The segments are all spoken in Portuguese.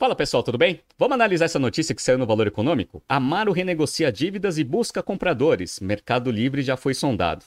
Fala pessoal, tudo bem? Vamos analisar essa notícia que saiu no Valor Econômico? Amaro renegocia dívidas e busca compradores. Mercado Livre já foi sondado.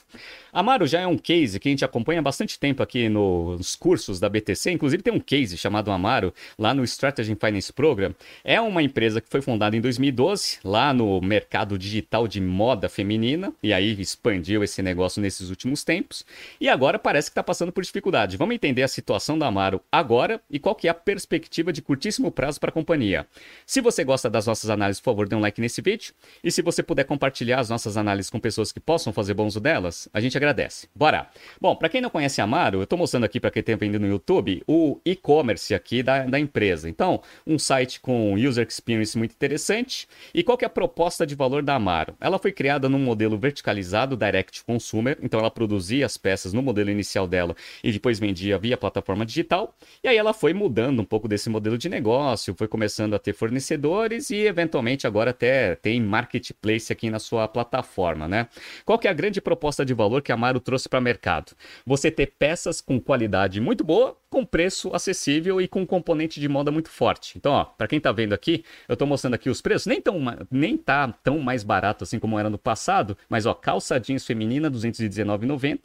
Amaro já é um case que a gente acompanha há bastante tempo aqui nos cursos da BTC. Inclusive tem um case chamado Amaro lá no Strategy Finance Program. É uma empresa que foi fundada em 2012 lá no mercado digital de moda feminina e aí expandiu esse negócio nesses últimos tempos. E agora parece que está passando por dificuldade. Vamos entender a situação da Amaro agora e qual que é a perspectiva de curtíssimo prazo prazo para a companhia. Se você gosta das nossas análises, por favor, dê um like nesse vídeo. E se você puder compartilhar as nossas análises com pessoas que possam fazer bom uso delas, a gente agradece. Bora! Bom, para quem não conhece a Amaro, eu estou mostrando aqui para quem tem vindo no YouTube o e-commerce aqui da, da empresa. Então, um site com user experience muito interessante. E qual que é a proposta de valor da Amaro? Ela foi criada num modelo verticalizado direct consumer, então ela produzia as peças no modelo inicial dela e depois vendia via plataforma digital. E aí ela foi mudando um pouco desse modelo de negócio negócio, foi começando a ter fornecedores e eventualmente agora até tem marketplace aqui na sua plataforma, né? Qual que é a grande proposta de valor que a Amaro trouxe para o mercado? Você ter peças com qualidade muito boa, com preço acessível e com componente de moda muito forte. Então, ó, para quem está vendo aqui, eu estou mostrando aqui os preços, nem tão nem tá tão mais barato assim como era no passado, mas ó, calça jeans feminina 219,90.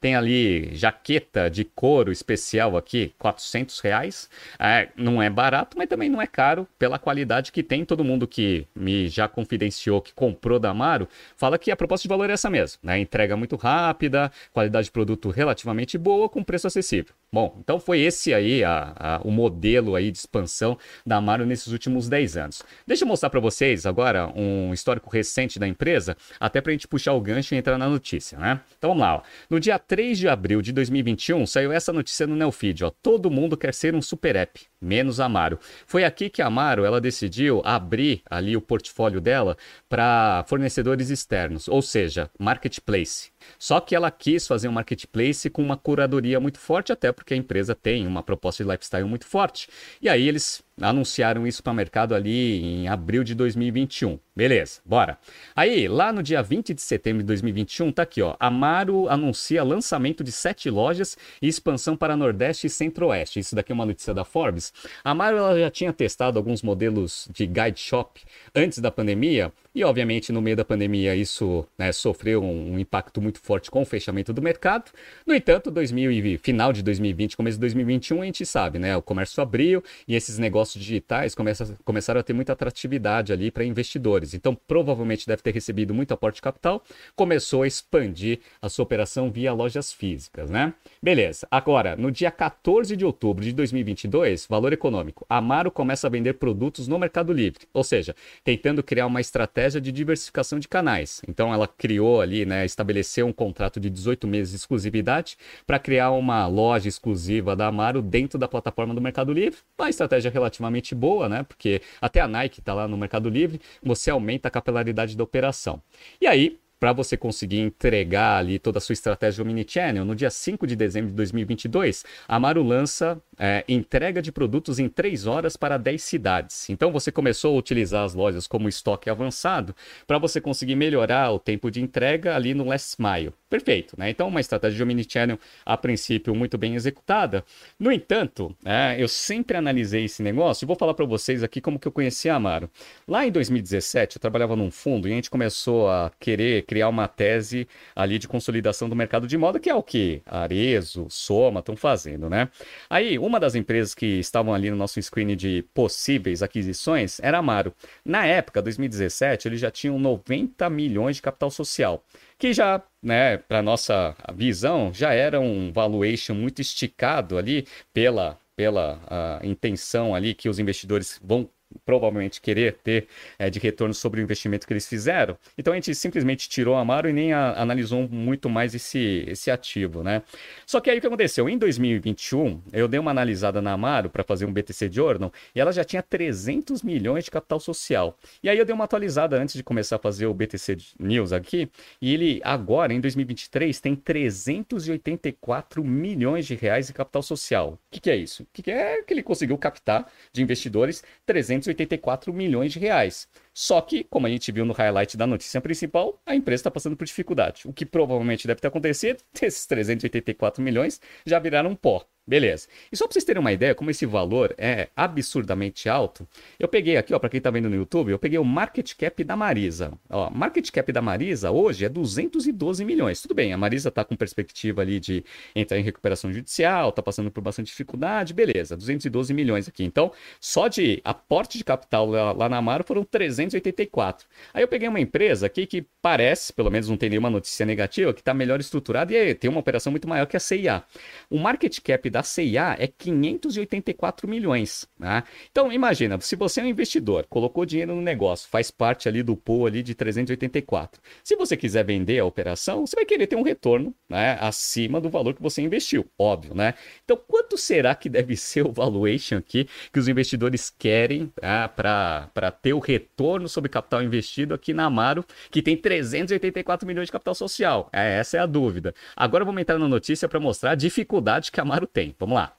Tem ali jaqueta de couro especial aqui, 400 reais. É, não é barato, mas também não é caro pela qualidade que tem. Todo mundo que me já confidenciou que comprou da Amaro fala que a proposta de valor é essa mesmo, né? Entrega muito rápida, qualidade de produto relativamente boa com preço acessível. Bom, então foi esse aí a, a, o modelo aí de expansão da Amaro nesses últimos 10 anos. Deixa eu mostrar para vocês agora um histórico recente da empresa, até para a gente puxar o gancho e entrar na notícia, né? Então vamos lá. Ó. No dia 3 de abril de 2021 saiu essa notícia no Neofeed, ó. Todo mundo quer ser um super app, menos Amaro. Foi aqui que a Amaro ela decidiu abrir ali o portfólio dela para fornecedores externos, ou seja, marketplace. Só que ela quis fazer um marketplace com uma curadoria muito forte, até porque a empresa tem uma proposta de lifestyle muito forte. E aí eles anunciaram isso para o mercado ali em abril de 2021. Beleza, bora. Aí, lá no dia 20 de setembro de 2021, tá aqui, ó. Amaro anuncia lançamento de sete lojas e expansão para Nordeste e Centro-Oeste. Isso daqui é uma notícia da Forbes. Amaro ela já tinha testado alguns modelos de guide shop antes da pandemia, e obviamente no meio da pandemia isso né, sofreu um, um, impacto muito forte com o fechamento do mercado. No entanto, 2000 final de 2020, começo de 2021, a gente sabe, né? O comércio abriu e esses negócios negócios digitais começa, começaram a ter muita atratividade ali para investidores. Então, provavelmente deve ter recebido muito aporte de capital, começou a expandir a sua operação via lojas físicas, né? Beleza. Agora, no dia 14 de outubro de 2022, valor econômico, Amaro começa a vender produtos no Mercado Livre, ou seja, tentando criar uma estratégia de diversificação de canais. Então, ela criou ali, né, estabeleceu um contrato de 18 meses de exclusividade para criar uma loja exclusiva da Amaro dentro da plataforma do Mercado Livre. Uma estratégia relativamente relativamente boa, né? Porque até a Nike está lá no Mercado Livre, você aumenta a capilaridade da operação. E aí, para você conseguir entregar ali toda a sua estratégia Omnichannel, no dia 5 de dezembro de 2022, a Amaro lança é, entrega de produtos em 3 horas para 10 cidades. Então você começou a utilizar as lojas como estoque avançado para você conseguir melhorar o tempo de entrega ali no last mile. Perfeito, né? Então uma estratégia de Omnichannel a princípio muito bem executada. No entanto, é, eu sempre analisei esse negócio e vou falar para vocês aqui como que eu conheci a Amaro. Lá em 2017 eu trabalhava num fundo e a gente começou a querer criar uma tese ali de consolidação do mercado de moda, que é o que Arezo, Soma estão fazendo, né? Aí, uma das empresas que estavam ali no nosso screen de possíveis aquisições era a Amaro. Na época, 2017, eles já tinham 90 milhões de capital social, que já, né, para nossa visão, já era um valuation muito esticado ali pela pela intenção ali que os investidores vão provavelmente querer ter é, de retorno sobre o investimento que eles fizeram. Então a gente simplesmente tirou a Amaro e nem a, analisou muito mais esse, esse ativo, né? Só que aí o que aconteceu? Em 2021, eu dei uma analisada na Amaro para fazer um BTC Journal e ela já tinha 300 milhões de capital social. E aí eu dei uma atualizada antes de começar a fazer o BTC News aqui e ele agora, em 2023, tem 384 milhões de reais de capital social. O que, que é isso? O que, que é que ele conseguiu captar de investidores 300 384 milhões de reais. Só que, como a gente viu no highlight da notícia principal, a empresa está passando por dificuldade. O que provavelmente deve ter acontecido, esses 384 milhões já viraram pó. Beleza. E só para vocês terem uma ideia como esse valor é absurdamente alto, eu peguei aqui, ó, para quem tá vendo no YouTube, eu peguei o market cap da Marisa. Ó, market cap da Marisa hoje é 212 milhões. Tudo bem, a Marisa tá com perspectiva ali de entrar em recuperação judicial, tá passando por bastante dificuldade, beleza, 212 milhões aqui. Então, só de aporte de capital lá, lá na Amaro foram 384. Aí eu peguei uma empresa aqui que parece, pelo menos não tem nenhuma notícia negativa, que tá melhor estruturada e tem uma operação muito maior que a CIA. O market cap da CIA é 584 milhões. Né? Então, imagina, se você é um investidor, colocou dinheiro no negócio, faz parte ali do pool ali de 384. Se você quiser vender a operação, você vai querer ter um retorno né, acima do valor que você investiu, óbvio, né? Então, quanto será que deve ser o valuation aqui que os investidores querem tá, para ter o retorno sobre capital investido aqui na Amaro, que tem 384 milhões de capital social? É, essa é a dúvida. Agora vamos entrar na notícia para mostrar a dificuldade que a Amaro tem. Vamos lá.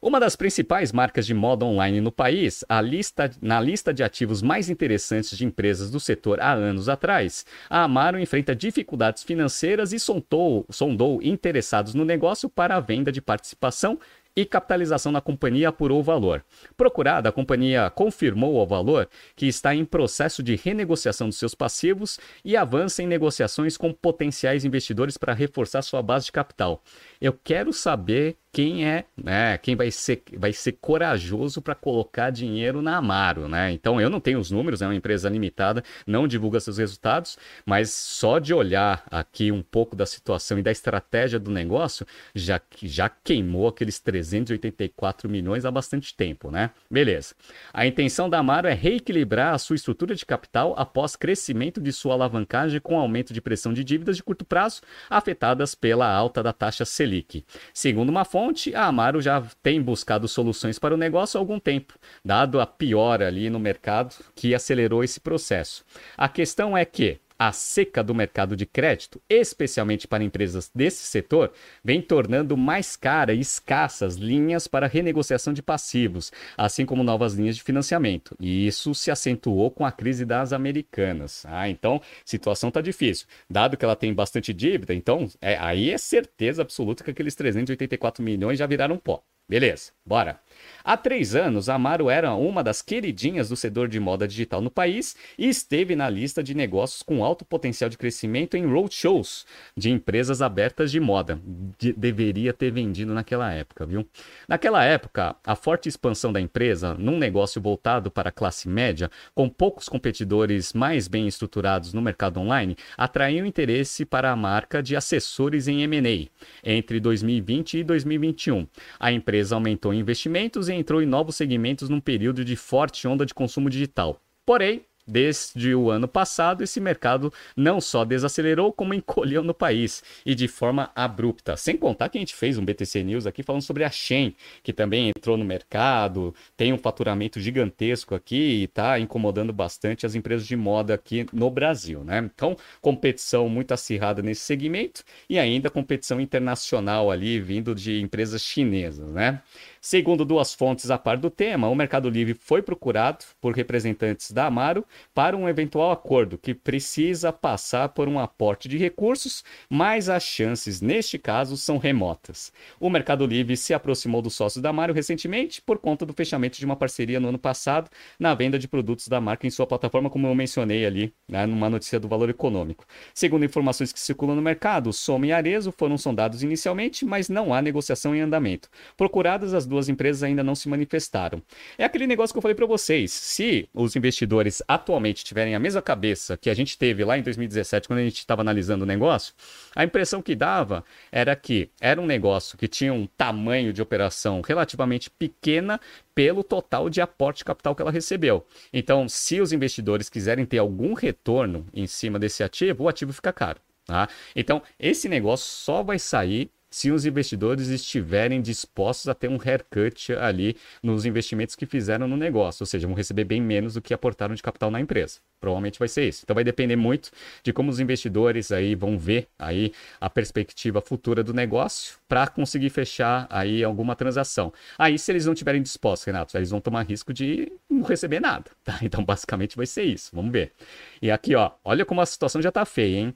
Uma das principais marcas de moda online no país, lista, na lista de ativos mais interessantes de empresas do setor há anos atrás, a Amaro enfrenta dificuldades financeiras e sondou, sondou interessados no negócio para a venda de participação e capitalização na companhia apurou o valor. Procurada, a companhia confirmou ao valor que está em processo de renegociação dos seus passivos e avança em negociações com potenciais investidores para reforçar sua base de capital. Eu quero saber quem é, né, quem vai ser, vai ser corajoso para colocar dinheiro na Amaro, né? Então eu não tenho os números, é uma empresa limitada, não divulga seus resultados, mas só de olhar aqui um pouco da situação e da estratégia do negócio, já já queimou aqueles 384 milhões há bastante tempo, né? Beleza. A intenção da Amaro é reequilibrar a sua estrutura de capital após crescimento de sua alavancagem com aumento de pressão de dívidas de curto prazo afetadas pela alta da taxa Selic. Segundo uma fonte fonte, a Amaro já tem buscado soluções para o negócio há algum tempo, dado a piora ali no mercado que acelerou esse processo. A questão é que a seca do mercado de crédito, especialmente para empresas desse setor, vem tornando mais cara e escassas linhas para renegociação de passivos, assim como novas linhas de financiamento. E isso se acentuou com a crise das americanas. Ah, então, situação está difícil. Dado que ela tem bastante dívida, então é, aí é certeza absoluta que aqueles 384 milhões já viraram pó. Beleza, bora. Há três anos, Amaro era uma das queridinhas do setor de moda digital no país e esteve na lista de negócios com alto potencial de crescimento em roadshows de empresas abertas de moda. De deveria ter vendido naquela época, viu? Naquela época, a forte expansão da empresa num negócio voltado para a classe média, com poucos competidores mais bem estruturados no mercado online, atraiu interesse para a marca de assessores em M&A. Entre 2020 e 2021, a empresa aumentou investimentos e entrou em novos segmentos num período de forte onda de consumo digital. Porém, Desde o ano passado, esse mercado não só desacelerou, como encolheu no país e de forma abrupta. Sem contar que a gente fez um BTC News aqui falando sobre a Shen, que também entrou no mercado, tem um faturamento gigantesco aqui e está incomodando bastante as empresas de moda aqui no Brasil, né? Então, competição muito acirrada nesse segmento e ainda competição internacional ali vindo de empresas chinesas, né? Segundo duas fontes a par do tema, o Mercado Livre foi procurado por representantes da Amaro para um eventual acordo que precisa passar por um aporte de recursos, mas as chances neste caso são remotas. O Mercado Livre se aproximou dos sócios da Amaro recentemente por conta do fechamento de uma parceria no ano passado na venda de produtos da marca em sua plataforma, como eu mencionei ali né, numa notícia do valor econômico. Segundo informações que circulam no mercado, Soma e Arezo foram sondados inicialmente, mas não há negociação em andamento. Procuradas as duas empresas ainda não se manifestaram. É aquele negócio que eu falei para vocês. Se os investidores atualmente tiverem a mesma cabeça que a gente teve lá em 2017, quando a gente estava analisando o negócio, a impressão que dava era que era um negócio que tinha um tamanho de operação relativamente pequena pelo total de aporte capital que ela recebeu. Então, se os investidores quiserem ter algum retorno em cima desse ativo, o ativo fica caro. Tá? Então, esse negócio só vai sair se os investidores estiverem dispostos a ter um haircut ali nos investimentos que fizeram no negócio, ou seja, vão receber bem menos do que aportaram de capital na empresa. Provavelmente vai ser isso. Então vai depender muito de como os investidores aí vão ver aí a perspectiva futura do negócio para conseguir fechar aí alguma transação. Aí se eles não estiverem dispostos, Renato, eles vão tomar risco de não receber nada, tá? Então basicamente vai ser isso. Vamos ver. E aqui, ó, olha como a situação já tá feia, hein?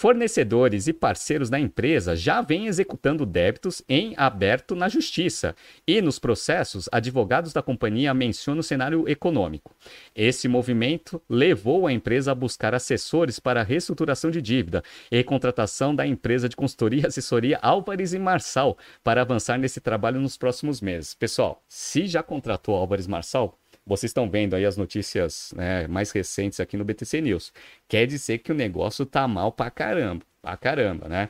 Fornecedores e parceiros da empresa já vêm executando débitos em aberto na justiça e nos processos, advogados da companhia mencionam o cenário econômico. Esse movimento levou a empresa a buscar assessores para a reestruturação de dívida e contratação da empresa de consultoria e assessoria Álvares e Marçal para avançar nesse trabalho nos próximos meses. Pessoal, se já contratou Álvares Marçal, vocês estão vendo aí as notícias né, mais recentes aqui no BTC News. Quer dizer que o negócio tá mal pra caramba. Pra caramba, né?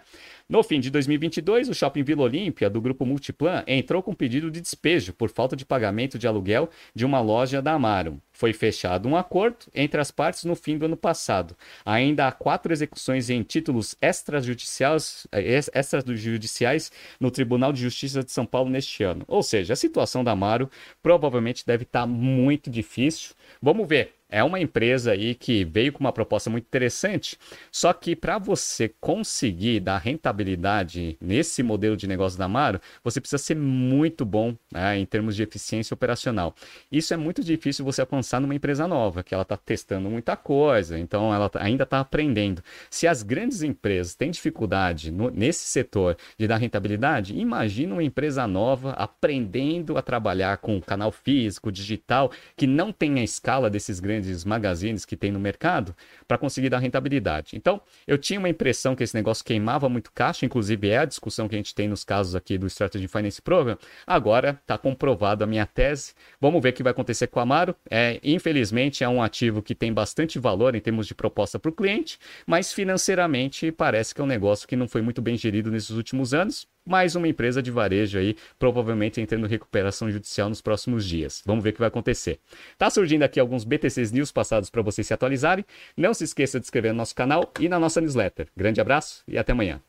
No fim de 2022, o Shopping Vila Olímpia, do grupo Multiplan, entrou com pedido de despejo por falta de pagamento de aluguel de uma loja da Amaro. Foi fechado um acordo entre as partes no fim do ano passado. Ainda há quatro execuções em títulos extrajudiciais, eh, extrajudiciais no Tribunal de Justiça de São Paulo neste ano. Ou seja, a situação da Amaro provavelmente deve estar muito difícil. Vamos ver é uma empresa aí que veio com uma proposta muito interessante, só que para você conseguir dar rentabilidade nesse modelo de negócio da Amaro, você precisa ser muito bom né, em termos de eficiência operacional. Isso é muito difícil você alcançar numa empresa nova, que ela está testando muita coisa, então ela tá, ainda está aprendendo. Se as grandes empresas têm dificuldade no, nesse setor de dar rentabilidade, imagina uma empresa nova aprendendo a trabalhar com canal físico, digital, que não tem a escala desses grandes grandes magazines que tem no mercado para conseguir dar rentabilidade. Então, eu tinha uma impressão que esse negócio queimava muito caixa, inclusive é a discussão que a gente tem nos casos aqui do Strategy Finance Program. Agora está comprovado a minha tese. Vamos ver o que vai acontecer com o Amaro. É, infelizmente, é um ativo que tem bastante valor em termos de proposta para o cliente, mas financeiramente parece que é um negócio que não foi muito bem gerido nesses últimos anos mais uma empresa de varejo aí, provavelmente entrando em recuperação judicial nos próximos dias. Vamos ver o que vai acontecer. Tá surgindo aqui alguns BTCs News passados para vocês se atualizarem. Não se esqueça de inscrever no nosso canal e na nossa newsletter. Grande abraço e até amanhã.